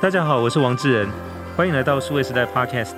大家好，我是王志仁，欢迎来到数位时代 Podcast。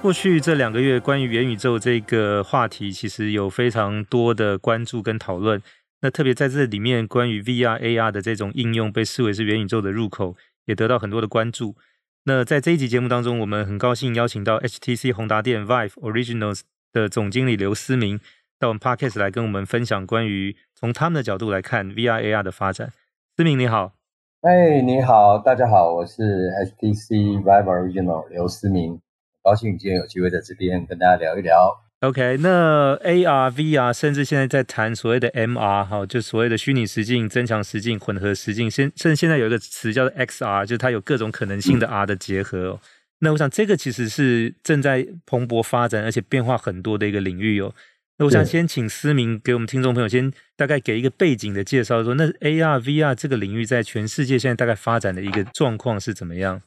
过去这两个月，关于元宇宙这个话题，其实有非常多的关注跟讨论。那特别在这里面，关于 VR、AR 的这种应用，被视为是元宇宙的入口，也得到很多的关注。那在这一集节目当中，我们很高兴邀请到 HTC 宏达电 Vive Originals 的总经理刘思明到我们 Podcast 来跟我们分享关于从他们的角度来看 VR、AR 的发展。思明你好。哎，你好，大家好，我是 HTC Vive Original 刘思明，高兴今天有机会在这边跟大家聊一聊。OK，那 AR、VR，甚至现在在谈所谓的 MR，哈，就所谓的虚拟实境、增强实境、混合实境，现甚至现在有一个词叫做 XR，就是它有各种可能性的 R 的结合那我想这个其实是正在蓬勃发展，而且变化很多的一个领域哦。那我想先请思明给我们听众朋友先大概给一个背景的介绍，说那 AR、VR 这个领域在全世界现在大概发展的一个状况是怎么样？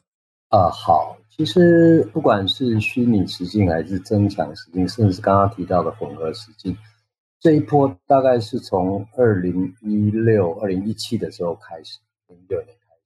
啊、呃，好，其实不管是虚拟实境还是增强实境，甚至是刚刚提到的混合实境，这一波大概是从二零一六、二零一七的时候开始，零六年开始，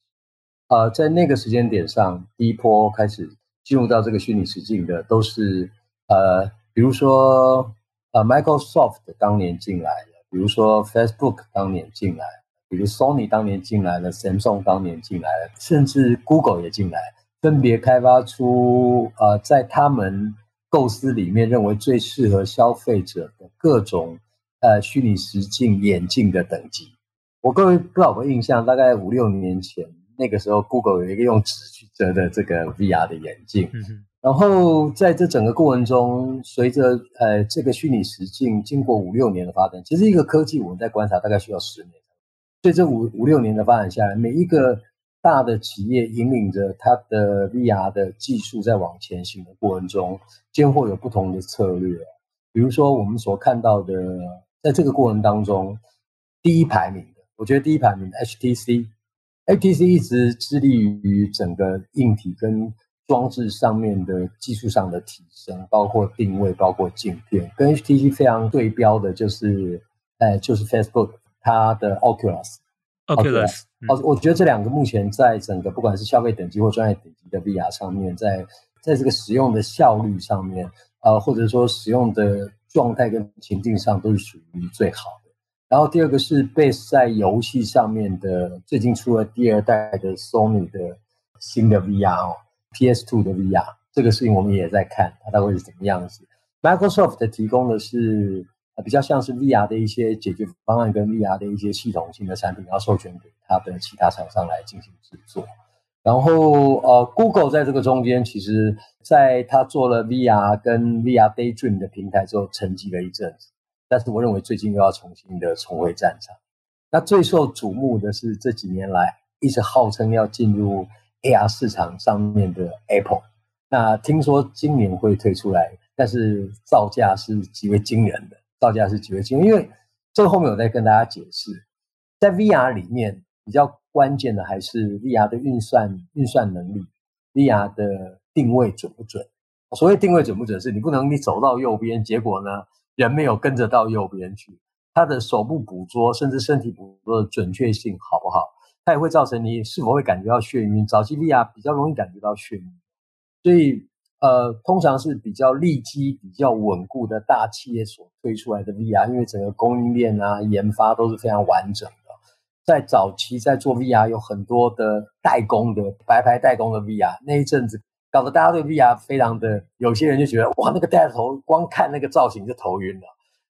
呃，在那个时间点上，第一波开始进入到这个虚拟实境的，都是呃，比如说。呃，Microsoft 当年进来了，比如说 Facebook 当年进来，比如 Sony 当年进来了，Samsung 当年进来了，甚至 Google 也进来，分别开发出呃，在他们构思里面认为最适合消费者的各种呃虚拟实境眼镜的等级。我各位不知道有印象，大概五六年前那个时候，Google 有一个用纸去折的这个 VR 的眼镜。然后在这整个过程中，随着呃这个虚拟实境经过五六年的发展，其实一个科技我们在观察大概需要十年，所以这五五六年的发展下来，每一个大的企业引领着它的 VR 的技术在往前行的过程中，间或有不同的策略。比如说我们所看到的，在这个过程当中，第一排名的，我觉得第一排名的 HTC，HTC 一直致力于整个硬体跟。装置上面的技术上的提升，包括定位，包括镜片，跟 HTC 非常对标的就是，呃，就是 Facebook 它的 Oculus。Oculus，哦，我觉得这两个目前在整个不管是消费等级或专业等级的 VR 上面，在在这个使用的效率上面，呃，或者说使用的状态跟情境上，都是属于最好的。然后第二个是 base 在游戏上面的，最近出了第二代的 Sony 的新的 VR 哦。PS2 的 VR 这个事情我们也在看，它大概会是怎么样子。Microsoft 提供的是比较像是 VR 的一些解决方案跟 VR 的一些系统性的产品，要授权给它的其他厂商来进行制作。然后呃，Google 在这个中间，其实在它做了 VR 跟 VR Daydream 的平台之后，沉寂了一阵子。但是我认为最近又要重新的重回战场。那最受瞩目的是这几年来一直号称要进入。AR 市场上面的 Apple，那听说今年会推出来，但是造价是极为惊人的，造价是极为惊人。因为这个后面我再跟大家解释，在 VR 里面比较关键的还是 VR 的运算运算能力，VR 的定位准不准？所谓定位准不准，是你不能你走到右边，结果呢人没有跟着到右边去，它的手部捕捉甚至身体捕捉的准确性好？它也会造成你是否会感觉到眩晕？早期 VR 比较容易感觉到眩晕，所以呃，通常是比较利基、比较稳固的大企业所推出来的 VR，因为整个供应链啊、研发都是非常完整的。在早期在做 VR 有很多的代工的白牌代工的 VR，那一阵子搞得大家对 VR 非常的，有些人就觉得哇，那个戴头光看那个造型就头晕了，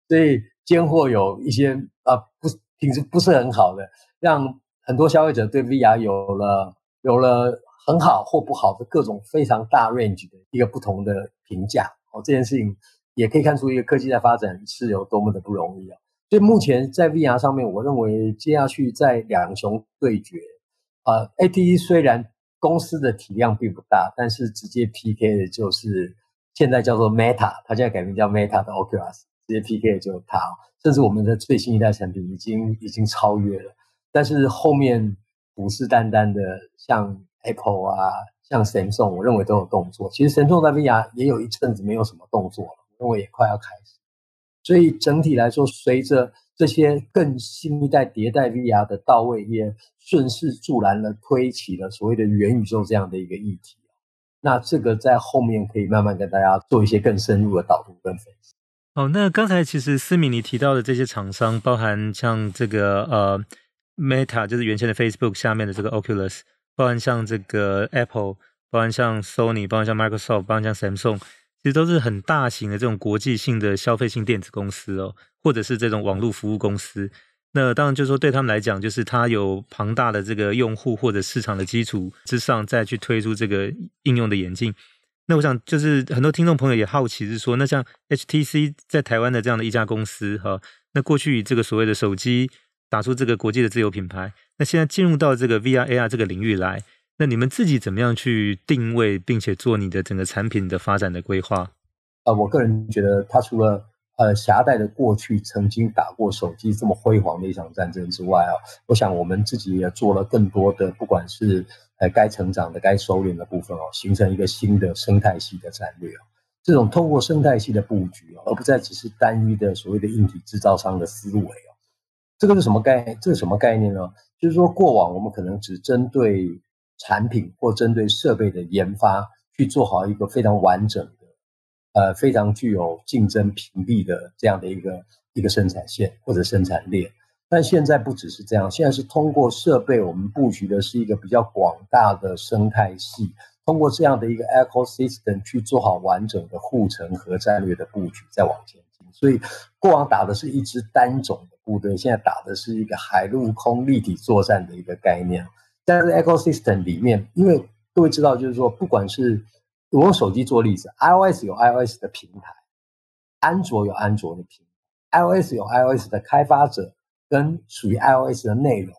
所以间或有一些啊、呃、不品质不是很好的让。很多消费者对 VR 有了有了很好或不好的各种非常大 range 的一个不同的评价哦，这件事情也可以看出一个科技在发展是有多么的不容易啊。所以目前在 VR 上面，我认为接下去在两雄对决啊，ATE 虽然公司的体量并不大，但是直接 PK 的就是现在叫做 Meta，它现在改名叫 Meta 的 Oculus，直接 PK 的就是它，甚至我们的最新一代产品已经已经超越了。但是后面虎视眈眈的，像 Apple 啊，像 Samsung，我认为都有动作。其实 Samsung 在 VR 也有一阵子没有什么动作了，我认为也快要开始。所以整体来说，随着这些更新一代迭代 VR 的到位，也顺势助澜了，推起了所谓的元宇宙这样的一个议题。那这个在后面可以慢慢跟大家做一些更深入的导读跟分析。哦，那刚才其实思敏你提到的这些厂商，包含像这个呃 Meta，就是原先的 Facebook 下面的这个 Oculus，包含像这个 Apple，包含像 Sony，包含像 Microsoft，包含像 Samsung，其实都是很大型的这种国际性的消费性电子公司哦，或者是这种网络服务公司。那当然就是说对他们来讲，就是它有庞大的这个用户或者市场的基础之上，再去推出这个应用的眼镜。那我想就是很多听众朋友也好奇是说，那像 HTC 在台湾的这样的一家公司哈，那过去这个所谓的手机打出这个国际的自有品牌，那现在进入到这个 VR AR 这个领域来，那你们自己怎么样去定位，并且做你的整个产品的发展的规划？呃，我个人觉得它除了呃，狭隘的过去曾经打过手机这么辉煌的一场战争之外啊，我想我们自己也做了更多的，不管是呃该成长的、该收敛的部分哦，形成一个新的生态系的战略。这种透过生态系的布局，而不再只是单一的所谓的硬体制造商的思维哦。这个是什么概？这是什么概念呢？就是说，过往我们可能只针对产品或针对设备的研发去做好一个非常完整的。呃，非常具有竞争屏蔽的这样的一个一个生产线或者生产链，但现在不只是这样，现在是通过设备，我们布局的是一个比较广大的生态系，通过这样的一个 ecosystem 去做好完整的护城河战略的布局，再往前。所以过往打的是一支单种的部队，现在打的是一个海陆空立体作战的一个概念。但是 ecosystem 里面，因为各位知道，就是说，不管是我用手机做例子，iOS 有 iOS 的平台，安卓有安卓的平台，iOS 有 iOS 的开发者跟属于 iOS 的内容，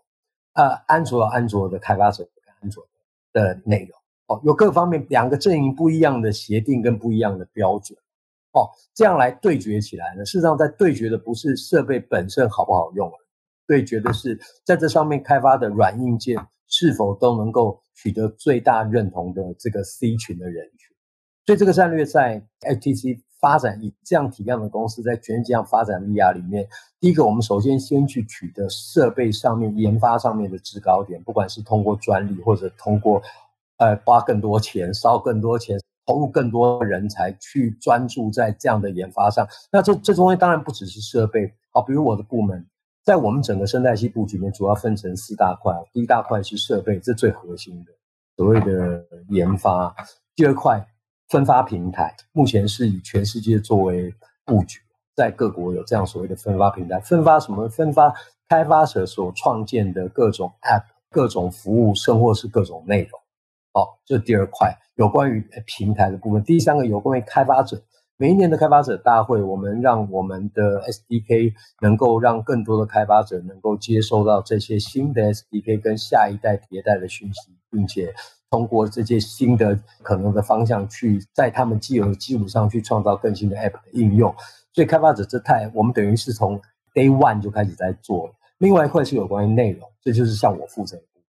呃，安卓有安卓的开发者跟安卓的内容，哦，有各方面两个阵营不一样的协定跟不一样的标准，哦，这样来对决起来呢，事实上在对决的不是设备本身好不好用，对决的是在这上面开发的软硬件是否都能够取得最大认同的这个 C 群的人群。所以这个战略在 HTC 发展以这样体量的公司在全世界上发展 VR 里面，第一个我们首先先去取得设备上面研发上面的制高点，不管是通过专利或者通过呃花更多钱烧更多钱投入更多人才去专注在这样的研发上。那这这东西当然不只是设备，好，比如我的部门在我们整个生态系布局里面主要分成四大块，第一大块是设备，这最核心的所谓的研发，第二块。分发平台目前是以全世界作为布局，在各国有这样所谓的分发平台，分发什么？分发开发者所创建的各种 App、各种服务，甚或是各种内容。好，这是第二块有关于平台的部分。第三个有关于开发者，每一年的开发者大会，我们让我们的 SDK 能够让更多的开发者能够接收到这些新的 SDK 跟下一代迭代的讯息，并且。通过这些新的可能的方向，去在他们既有的基础上去创造更新的 App 的应用。所以开发者这块，我们等于是从 Day One 就开始在做。另外一块是有关于内容，这就是像我负责的部分。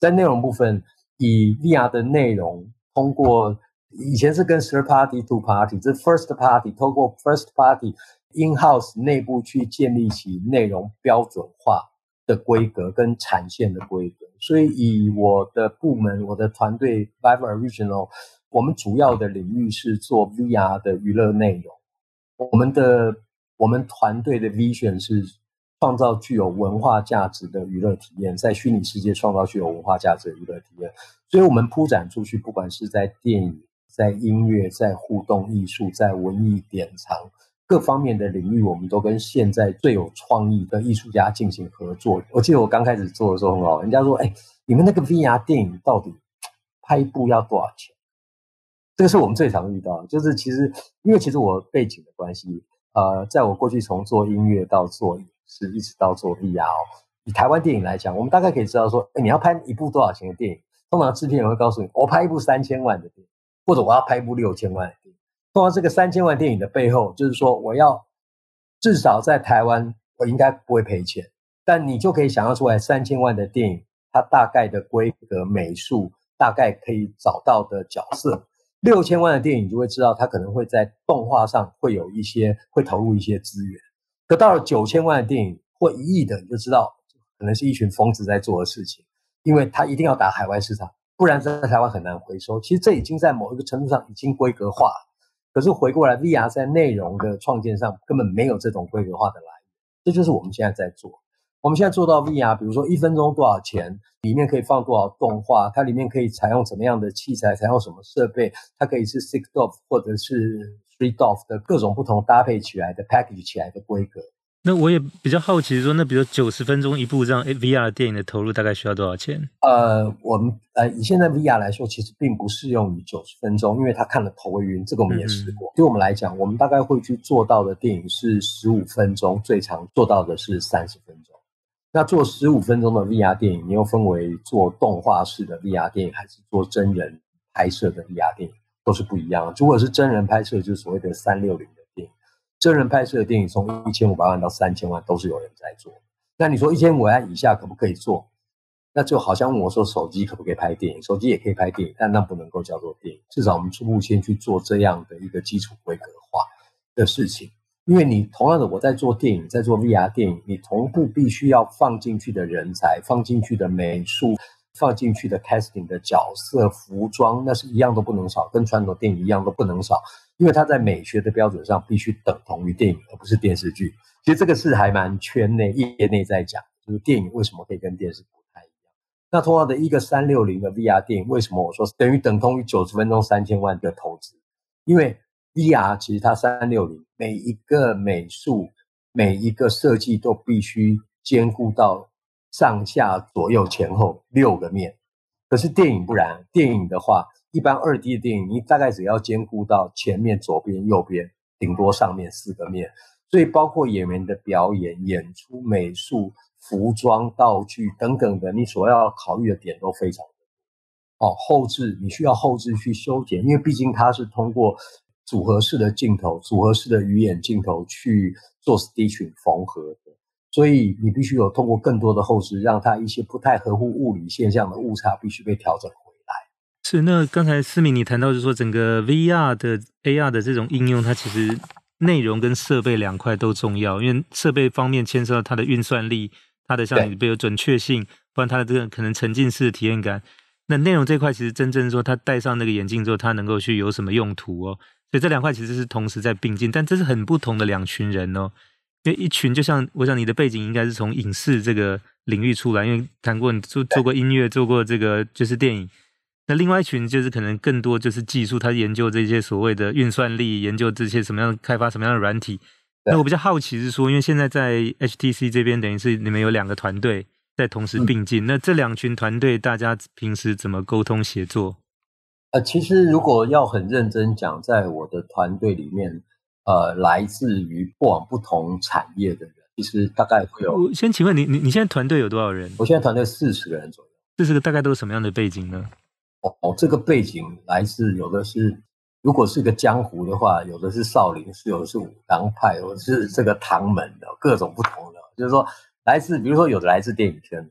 在内容部分，以 VR 的内容，通过以前是跟 Third Party to Party，这 First Party，透过 First Party In House 内部去建立起内容标准化的规格跟产线的规格。所以，以我的部门、我的团队 Vive Original，我们主要的领域是做 VR 的娱乐内容。我们的我们团队的 Vision 是创造具有文化价值的娱乐体验，在虚拟世界创造具有文化价值的娱乐体验。所以，我们铺展出去，不管是在电影、在音乐、在互动艺术、在文艺典藏。各方面的领域，我们都跟现在最有创意的艺术家进行合作。我记得我刚开始做的时候很好，人家说：“哎，你们那个 VR 电影到底拍一部要多少钱？”这个是我们最常遇到的，就是其实因为其实我背景的关系，呃，在我过去从做音乐到做是，一直到做 VR，以台湾电影来讲，我们大概可以知道说，哎，你要拍一部多少钱的电影？通常制片人会告诉你，我拍一部三千万的电影，或者我要拍一部六千万的电影。通常这个三千万电影的背后，就是说我要至少在台湾，我应该不会赔钱。但你就可以想象出来，三千万的电影，它大概的规格、美术，大概可以找到的角色，六千万的电影就会知道，它可能会在动画上会有一些会投入一些资源。可到了九千万的电影或一亿的，你就知道可能是一群疯子在做的事情，因为他一定要打海外市场，不然在台湾很难回收。其实这已经在某一个程度上已经规格化了。可是回过来，VR 在内容的创建上根本没有这种规格化的来源，这就是我们现在在做。我们现在做到 VR，比如说一分钟多少钱，里面可以放多少动画，它里面可以采用怎么样的器材，采用什么设备，它可以是 six DoF 或者是 three DoF 的各种不同搭配起来的 package 起来的规格。那我也比较好奇说，那比如九十分钟一部这样 VR 电影的投入大概需要多少钱？呃，我们呃以现在 VR 来说，其实并不适用于九十分钟，因为他看了头会晕，这个我们也试过。嗯、对我们来讲，我们大概会去做到的电影是十五分钟，最长做到的是三十分钟。那做十五分钟的 VR 电影，你又分为做动画式的 VR 电影，还是做真人拍摄的 VR 电影，都是不一样的。如果是真人拍摄，就是所谓的三六零的电影。真人拍摄的电影从一千五百万到三千万都是有人在做。那你说一千五百万以下可不可以做？那就好像我说手机可不可以拍电影？手机也可以拍电影，但那不能够叫做电影。至少我们初步先去做这样的一个基础规格化的事情。因为你同样的我在做电影，在做 VR 电影，你同步必须要放进去的人才、放进去的美术、放进去的 casting 的角色、服装，那是一样都不能少，跟传统电影一样都不能少。因为它在美学的标准上必须等同于电影，而不是电视剧。其实这个是还蛮圈内业内在讲，就是电影为什么可以跟电视不太一样。那同样的一个三六零的 VR 电影，为什么我说等于等同于九十分钟三千万的投资？因为 VR 其实它三六零每一个美术、每一个设计都必须兼顾到上下左右前后六个面。可是电影不然，电影的话。一般二 D 的电影，你大概只要兼顾到前面、左边、右边，顶多上面四个面。所以包括演员的表演、演出、美术、服装、道具等等的，你所要考虑的点都非常多。哦，后置你需要后置去修剪，因为毕竟它是通过组合式的镜头、组合式的鱼眼镜头去做 stitching 缝合的，所以你必须有通过更多的后置，让它一些不太合乎物理现象的误差必须被调整。是，那刚才思敏你谈到就是说，整个 VR 的 AR 的这种应用，它其实内容跟设备两块都重要，因为设备方面牵涉到它的运算力，它的像你比如准确性，不然它的这个可能沉浸式的体验感。那内容这块其实真正说，它戴上那个眼镜之后，它能够去有什么用途哦？所以这两块其实是同时在并进，但这是很不同的两群人哦。因为一群就像我想你的背景应该是从影视这个领域出来，因为谈过你做做过音乐，做过这个就是电影。那另外一群就是可能更多就是技术，他研究这些所谓的运算力，研究这些什么样开发什么样的软体。那我比较好奇是说，因为现在在 HTC 这边，等于是你们有两个团队在同时并进。嗯、那这两群团队大家平时怎么沟通协作？呃，其实如果要很认真讲，在我的团队里面，呃，来自于过往不同产业的人，其实大概会有。我先请问你，你你现在团队有多少人？我现在团队四十个人左右。四十个大概都是什么样的背景呢？哦，这个背景来自有的是，如果是个江湖的话，有的是少林寺，有的是武当派，有的是这个唐门的，各种不同的。就是说，来自比如说有的来自电影圈。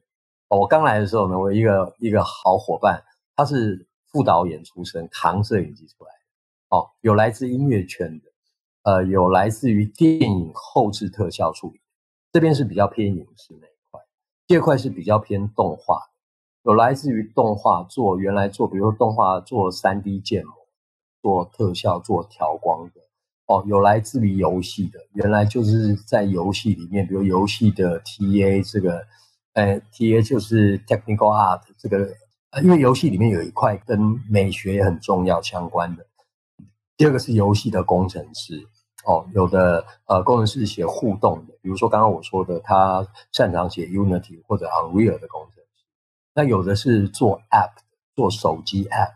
哦，我刚来的时候呢，我一个一个好伙伴，他是副导演出身，扛摄影机出来的。哦，有来自音乐圈的，呃，有来自于电影后置特效处理，这边是比较偏影视那一块，这块是比较偏动画。有来自于动画做原来做，比如说动画做三 D 建模、做特效、做调光的哦。有来自于游戏的，原来就是在游戏里面，比如游戏的 TA 这个，呃，TA 就是 Technical Art 这个，因为游戏里面有一块跟美学也很重要相关的。第二个是游戏的工程师哦，有的呃工程师写互动的，比如说刚刚我说的，他擅长写 Unity 或者 Unreal 的工程师。那有的是做 App，做手机 App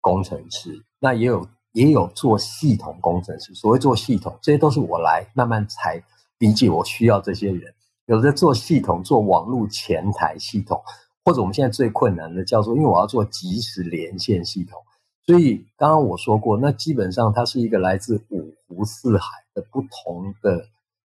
工程师，那也有也有做系统工程师。所谓做系统，这些都是我来慢慢才理解我需要这些人。有的做系统，做网络前台系统，或者我们现在最困难的叫做，因为我要做即时连线系统。所以刚刚我说过，那基本上它是一个来自五湖四海的不同的。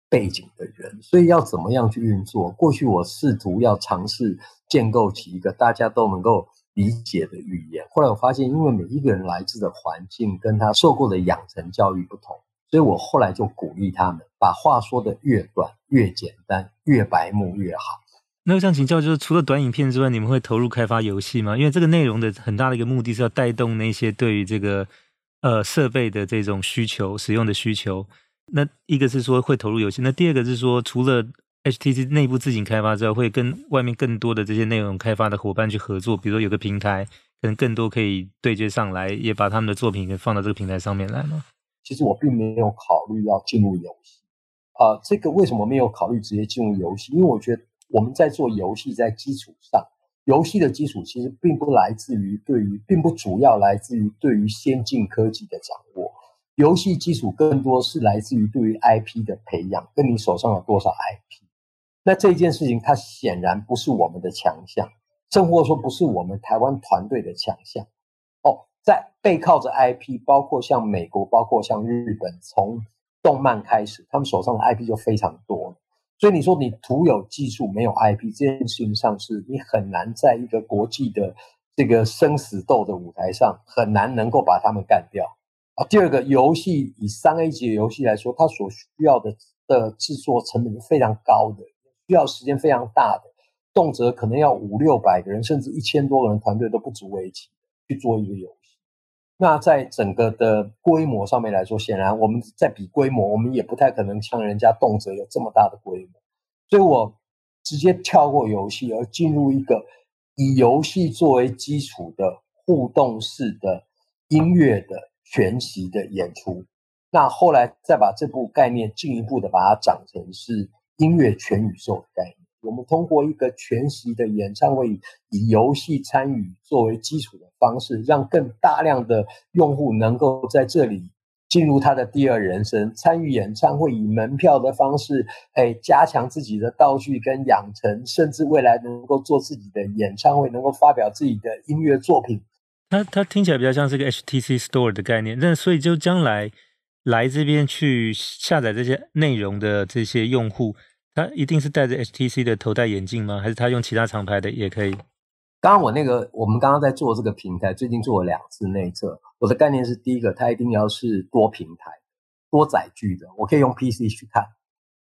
背景的人，所以要怎么样去运作？过去我试图要尝试建构起一个大家都能够理解的语言。后来我发现，因为每一个人来自的环境跟他受过的养成教育不同，所以我后来就鼓励他们把话说得越短、越简单、越白目越好。那我想请教，就是除了短影片之外，你们会投入开发游戏吗？因为这个内容的很大的一个目的是要带动那些对于这个呃设备的这种需求、使用的需求。那一个是说会投入游戏，那第二个是说除了 HTC 内部自行开发之后，会跟外面更多的这些内容开发的伙伴去合作，比如说有个平台，可能更多可以对接上来，也把他们的作品给放到这个平台上面来吗？其实我并没有考虑要进入游戏，啊、这个为什么没有考虑直接进入游戏？因为我觉得我们在做游戏，在基础上，游戏的基础其实并不来自于对于，并不主要来自于对于先进科技的掌握。游戏基础更多是来自于对于 IP 的培养，跟你手上有多少 IP。那这件事情，它显然不是我们的强项，甚或说不是我们台湾团队的强项。哦，在背靠着 IP，包括像美国，包括像日本，从动漫开始，他们手上的 IP 就非常多了。所以你说你徒有技术没有 IP，这件事情上是你很难在一个国际的这个生死斗的舞台上，很难能够把他们干掉。啊，第二个游戏以三 A 级的游戏来说，它所需要的的制作成本是非常高的，需要时间非常大的，动辄可能要五六百个人，甚至一千多个人团队都不足为奇去做一个游。那在整个的规模上面来说，显然我们在比规模，我们也不太可能像人家动辄有这么大的规模。所以我直接跳过游戏，而进入一个以游戏作为基础的互动式的音乐的。全息的演出，那后来再把这部概念进一步的把它长成是音乐全宇宙的概念。我们通过一个全息的演唱会，以游戏参与作为基础的方式，让更大量的用户能够在这里进入他的第二人生，参与演唱会，以门票的方式，哎，加强自己的道具跟养成，甚至未来能够做自己的演唱会，能够发表自己的音乐作品。它它听起来比较像是个 HTC Store 的概念，那所以就将来来这边去下载这些内容的这些用户，他一定是戴着 HTC 的头戴眼镜吗？还是他用其他厂牌的也可以？刚刚我那个我们刚刚在做这个平台，最近做了两次内测，我的概念是第一个，它一定要是多平台、多载具的，我可以用 PC 去看，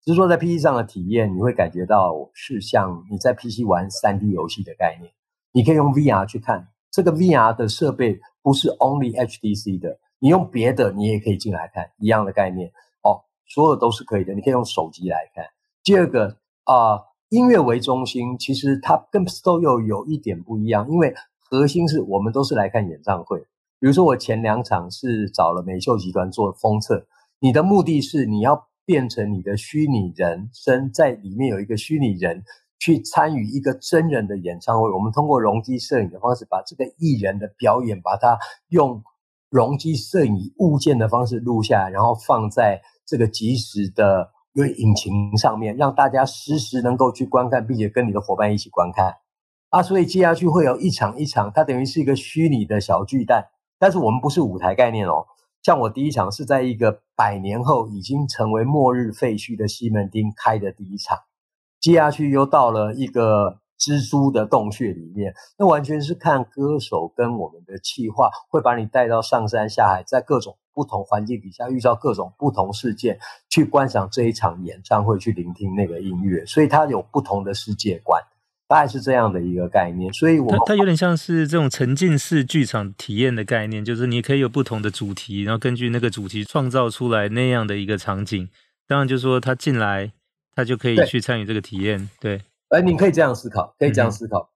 只是说在 PC 上的体验，你会感觉到是像你在 PC 玩 3D 游戏的概念，你可以用 VR 去看。这个 VR 的设备不是 only HTC 的，你用别的你也可以进来看，一样的概念哦，所有都是可以的。你可以用手机来看。第二个啊、音乐为中心，其实它跟 Store 又有一点不一样，因为核心是我们都是来看演唱会。比如说我前两场是找了美秀集团做封测，你的目的是你要变成你的虚拟人生，在里面有一个虚拟人。去参与一个真人的演唱会，我们通过容积摄影的方式，把这个艺人的表演，把它用容积摄影物件的方式录下来，然后放在这个即时的为引擎上面，让大家实时能够去观看，并且跟你的伙伴一起观看。啊，所以接下去会有一场一场，它等于是一个虚拟的小巨蛋。但是我们不是舞台概念哦，像我第一场是在一个百年后已经成为末日废墟的西门町开的第一场。接下去又到了一个蜘蛛的洞穴里面，那完全是看歌手跟我们的企划会把你带到上山下海，在各种不同环境底下遇到各种不同事件，去观赏这一场演唱会，去聆听那个音乐，所以它有不同的世界观，大概是这样的一个概念。所以我，我它有点像是这种沉浸式剧场体验的概念，就是你可以有不同的主题，然后根据那个主题创造出来那样的一个场景。当然，就是说他进来。他就可以去参与这个体验，对。哎，你可以这样思考，可以这样思考。嗯、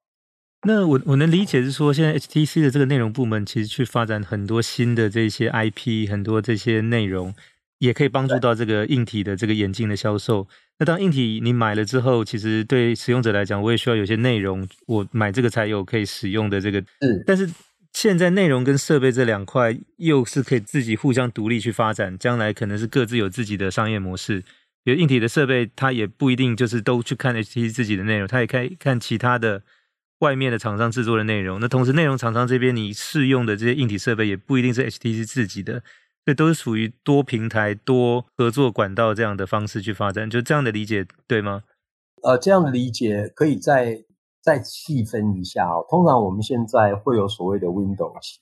那我我能理解是说，现在 HTC 的这个内容部门其实去发展很多新的这些 IP，很多这些内容，也可以帮助到这个硬体的这个眼镜的销售。那当硬体你买了之后，其实对使用者来讲，我也需要有些内容，我买这个才有可以使用的这个。嗯。但是现在内容跟设备这两块又是可以自己互相独立去发展，将来可能是各自有自己的商业模式。比如硬体的设备，它也不一定就是都去看 HTC 自己的内容，它也可以看其他的外面的厂商制作的内容。那同时，内容厂商这边你试用的这些硬体设备也不一定是 HTC 自己的，所以都是属于多平台、多合作管道这样的方式去发展。就这样的理解对吗？呃，这样的理解可以再再细分一下哦。通常我们现在会有所谓的 Windows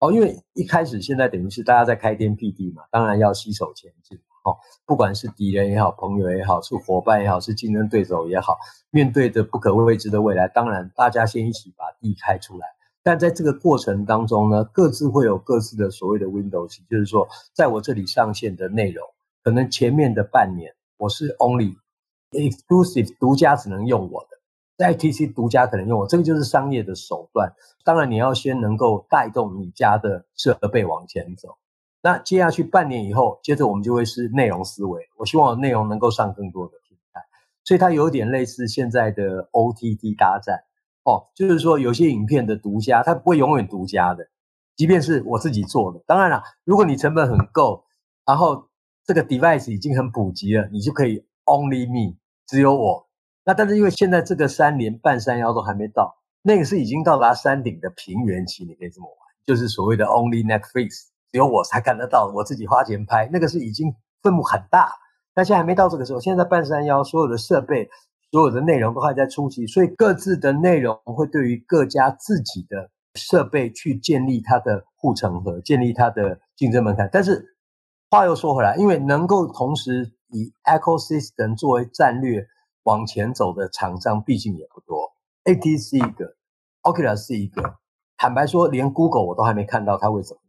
哦，因为一开始现在等于是大家在开天辟地嘛，当然要携手前进哦。不管是敌人也好，朋友也好，是伙伴也好，是竞争对手也好，面对着不可未知的未来，当然大家先一起把地开出来。但在这个过程当中呢，各自会有各自的所谓的 Windows，，就是说，在我这里上线的内容，可能前面的半年我是 only exclusive 独家只能用我的，在 ITC 独家可能用我，这个就是商业的手段。当然，你要先能够带动你家的设备往前走。那接下去半年以后，接着我们就会是内容思维。我希望内容能够上更多的平台，所以它有点类似现在的 OTT 大战。哦，就是说有些影片的独家，它不会永远独家的，即便是我自己做的。当然了，如果你成本很够，然后这个 device 已经很普及了，你就可以 only me，只有我。那但是因为现在这个山连半山腰都还没到，那个是已经到达山顶的平原期，你可以这么玩，就是所谓的 only Netflix，只有我才看得到，我自己花钱拍，那个是已经分母很大，但现在还没到这个时候。现在在半山腰，所有的设备。所有的内容都还在初期，所以各自的内容会对于各家自己的设备去建立它的护城河，建立它的竞争门槛。但是话又说回来，因为能够同时以 ecosystem 作为战略往前走的厂商，毕竟也不多。AT 是一个，Oculus 是一个。坦白说，连 Google 我都还没看到它会怎么，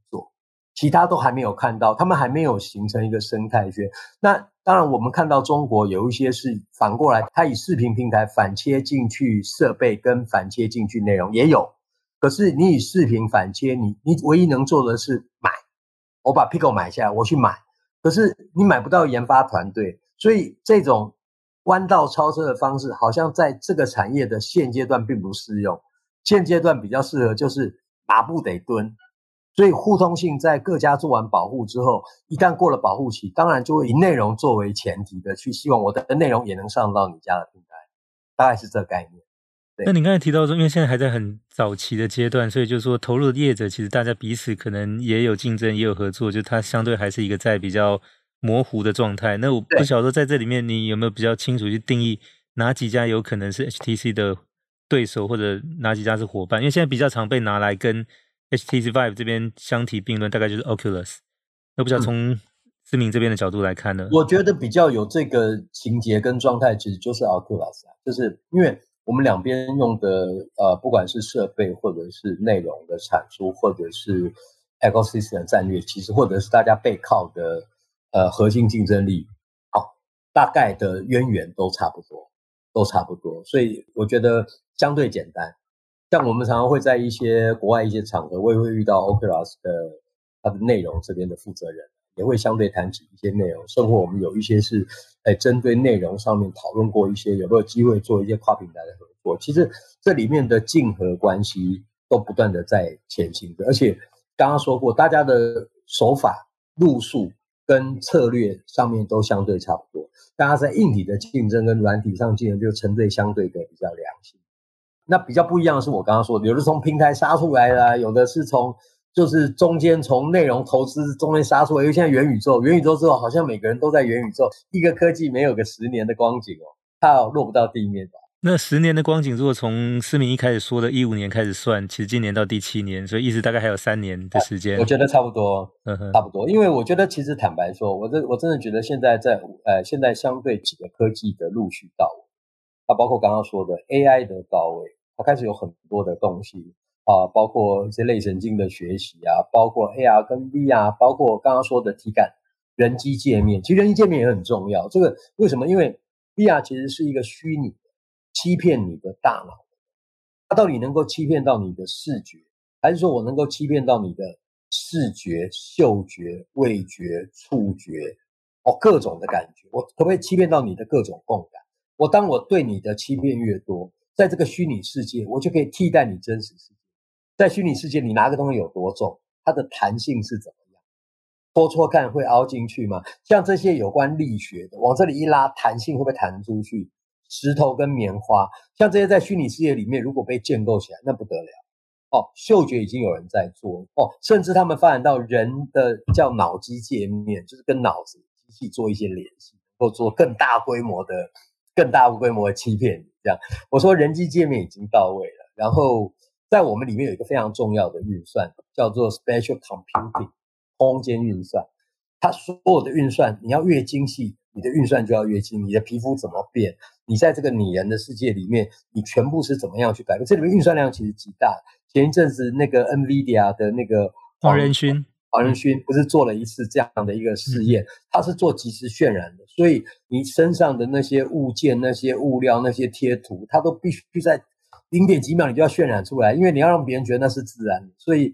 其他都还没有看到，他们还没有形成一个生态圈。那当然，我们看到中国有一些是反过来，它以视频平台反切进去设备，跟反切进去内容也有。可是你以视频反切，你你唯一能做的是买，我把 Pico 买下来，我去买。可是你买不到研发团队，所以这种弯道超车的方式，好像在这个产业的现阶段并不适用。现阶段比较适合就是马不得蹲。所以互通性在各家做完保护之后，一旦过了保护期，当然就会以内容作为前提的去希望我的内容也能上到你家的平台，大概是这个概念。对。那你刚才提到说，因为现在还在很早期的阶段，所以就是说投入的业者其实大家彼此可能也有竞争，也有合作，就它相对还是一个在比较模糊的状态。那我不晓得说在这里面你有没有比较清楚去定义哪几家有可能是 HTC 的对手，或者哪几家是伙伴？因为现在比较常被拿来跟 HTC Vive 这边相提并论，大概就是 Oculus。那不知道从思明这边的角度来看呢？我觉得比较有这个情节跟状态，其实就是 Oculus 啊，就是因为我们两边用的呃，不管是设备或者是内容的产出，或者是 Ecosystem 的战略，其实或者是大家背靠的呃核心竞争力，好、哦，大概的渊源都差不多，都差不多，所以我觉得相对简单。像我们常常会在一些国外一些场合，我也会遇到 Oculus 的它的内容这边的负责人，也会相对谈起一些内容。甚至我们有一些是，哎，针对内容上面讨论过一些有没有机会做一些跨平台的合作。其实这里面的竞合关系都不断的在前行的，而且刚刚说过，大家的手法、路数跟策略上面都相对差不多。大家在硬体的竞争跟软体上竞争，就成对相对的比较良性。那比较不一样的是，我刚刚说的，有的从平台杀出来的，有的是从就是中间从内容投资中间杀出来。因为现在元宇宙，元宇宙之后，好像每个人都在元宇宙。一个科技没有个十年的光景哦，它落不到地面。那十年的光景，如果从思明一开始说的一五年开始算，其实今年到第七年，所以一直大概还有三年的时间。我觉得差不多，嗯差不多。因为我觉得其实坦白说，我真我真的觉得现在在呃，现在相对几个科技的陆续到位，它包括刚刚说的 AI 的到位。它开始有很多的东西啊，包括一些类神经的学习啊，包括 AR 跟 VR，包括刚刚说的体感人机界面。其实人机界面也很重要。这个为什么？因为 VR 其实是一个虚拟的，欺骗你的大脑。它到底能够欺骗到你的视觉，还是说我能够欺骗到你的视觉、嗅觉、味觉、触觉哦，各种的感觉？我可不可以欺骗到你的各种共感？我当我对你的欺骗越多。在这个虚拟世界，我就可以替代你真实世界。在虚拟世界，你拿个东西有多重，它的弹性是怎么样？搓搓看会凹进去吗？像这些有关力学的，往这里一拉，弹性会不会弹出去？石头跟棉花，像这些在虚拟世界里面，如果被建构起来，那不得了哦！嗅觉已经有人在做哦，甚至他们发展到人的叫脑机界面，就是跟脑子机器做一些联系，或做更大规模的、更大规模的欺骗。这样。我说人机界面已经到位了，然后在我们里面有一个非常重要的运算，叫做 spatial computing，空间运算。它所有的运算，你要越精细，你的运算就要越精。你的皮肤怎么变？你在这个拟人的世界里面，你全部是怎么样去改变？这里面运算量其实极大。前一阵子那个 NVIDIA 的那个黄仁勋，黄仁勋不是做了一次这样的一个试验？他是做即时渲染的，所以你身上的那些物件、那些物料、那些贴图，它都必须在零点几秒你就要渲染出来，因为你要让别人觉得那是自然的。所以，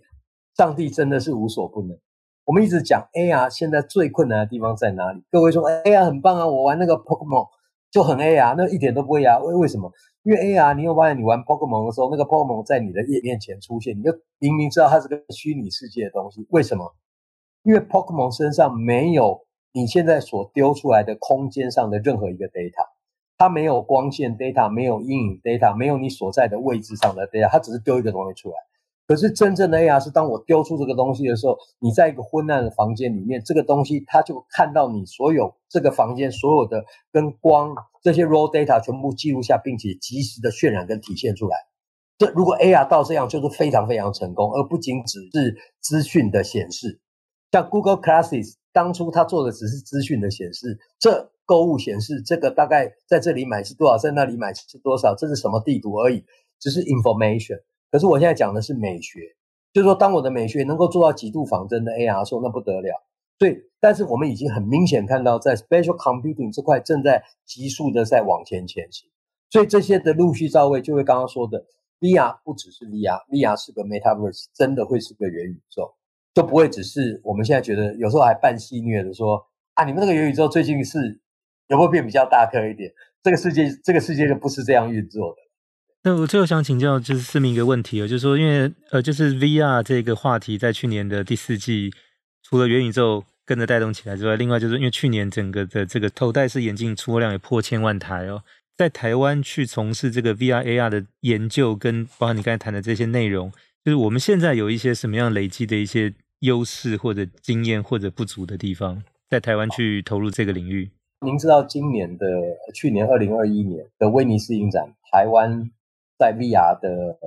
上帝真的是无所不能。我们一直讲 AR，现在最困难的地方在哪里？各位说 AR 很棒啊，我玩那个 Pokemon 就很 AR，那一点都不会啊。为为什么？因为 AR，你有发现你玩 Pokemon 的时候，那个 Pokemon 在你的页面前出现，你就明明知道它是个虚拟世界的东西。为什么？因为 Pokemon 身上没有你现在所丢出来的空间上的任何一个 data，它没有光线 data，没有阴影 data，没有你所在的位置上的 data，它只是丢一个东西出来。可是真正的 AR 是当我丢出这个东西的时候，你在一个昏暗的房间里面，这个东西它就看到你所有这个房间所有的跟光这些 raw data 全部记录下，并且及时的渲染跟体现出来。这如果 AR 到这样，就是非常非常成功，而不仅只是资讯的显示。像 Google Classes 当初他做的只是资讯的显示，这购物显示这个大概在这里买是多少，在那里买是多少，这是什么地图而已，只是 information。可是我现在讲的是美学，就是说，当我的美学能够做到极度仿真的 AR 的时候，那不得了。所以，但是我们已经很明显看到，在 special computing 这块正在急速的在往前前行。所以这些的陆续到位，就会刚刚说的 VR 不只是 VR，VR 是个 metaverse，真的会是个元宇宙，就不会只是我们现在觉得有时候还半戏谑的说啊，你们那个元宇宙最近是有没有变比较大颗一点？这个世界，这个世界就不是这样运作的。那我最后想请教就是思明一个问题哦，就是说，因为呃，就是 VR 这个话题在去年的第四季，除了元宇宙跟着带动起来之外，另外就是因为去年整个的这个头戴式眼镜出货量也破千万台哦，在台湾去从事这个 VR AR 的研究，跟包括你刚才谈的这些内容，就是我们现在有一些什么样累积的一些优势或者经验或者不足的地方，在台湾去投入这个领域。您知道今年的去年二零二一年的威尼斯影展，台湾。在 VR 的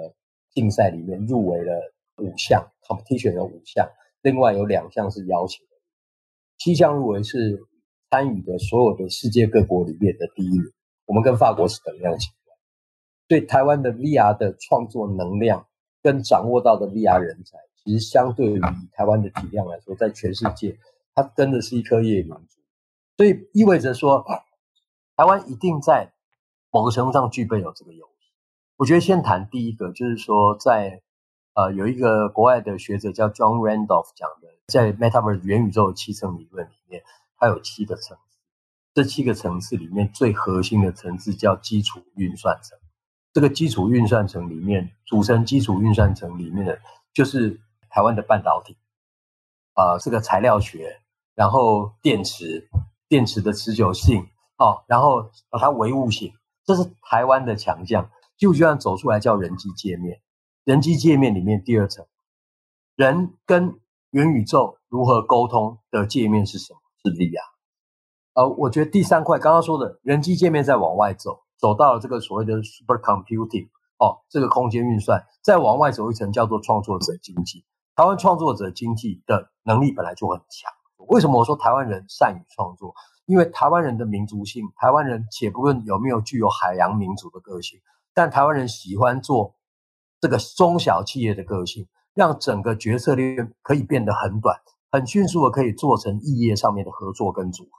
竞赛里面入围了五项，competition 有五项，另外有两项是邀请的，七项入围是参与的所有的世界各国里面的第一名。我们跟法国是等量情况，对台湾的 VR 的创作能量跟掌握到的 VR 人才，其实相对于台湾的体量来说，在全世界它真的是一颗夜明珠，所以意味着说，台湾一定在某个程度上具备有这个优势。我觉得先谈第一个，就是说在，呃有一个国外的学者叫 John Randolph 讲的，在 Metaverse 元宇宙的七层理论里面，它有七个层次。这七个层次里面最核心的层次叫基础运算层。这个基础运算层里面，组成基础运算层里面的就是台湾的半导体，啊、这个材料学，然后电池，电池的持久性，哦，然后它唯物性，这是台湾的强项。就这样走出来叫人机界面，人机界面里面第二层，人跟元宇宙如何沟通的界面是什么？是 VR。呃，我觉得第三块刚刚说的人机界面在往外走，走到了这个所谓的 super computing 哦，这个空间运算，再往外走一层叫做创作者经济。台湾创作者经济的能力本来就很强，为什么我说台湾人善于创作？因为台湾人的民族性，台湾人且不论有没有具有海洋民族的个性。但台湾人喜欢做这个中小企业的个性，让整个决策链可以变得很短，很迅速的可以做成异业上面的合作跟组合。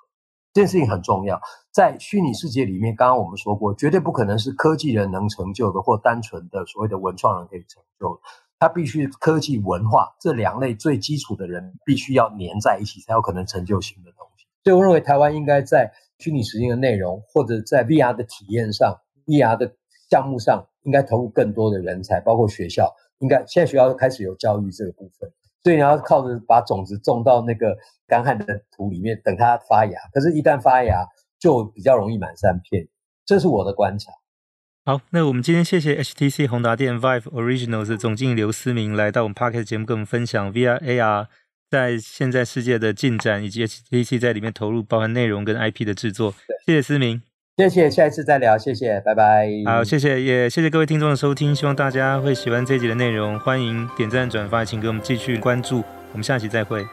这件事情很重要，在虚拟世界里面，刚刚我们说过，绝对不可能是科技人能成就的，或单纯的所谓的文创人可以成就。它必须科技文化这两类最基础的人必须要黏在一起，才有可能成就新的东西。所以我认为台湾应该在虚拟实境的内容，或者在 VR 的体验上，VR 的。项目上应该投入更多的人才，包括学校。应该现在学校开始有教育这个部分，所以你要靠着把种子种到那个干旱的土里面，等它发芽。可是，一旦发芽，就比较容易满山遍。这是我的观察。好，那我们今天谢谢 HTC 宏达电 Vive Originals 的总经理刘思明来到我们 Podcast 节目，跟我们分享 VR AR 在现在世界的进展，以及 HTC 在里面投入包含内容跟 IP 的制作。谢谢思明。谢谢，下一次再聊，谢谢，拜拜。好，谢谢，也谢谢各位听众的收听，希望大家会喜欢这一集的内容，欢迎点赞转发，请给我们继续关注，我们下期再会。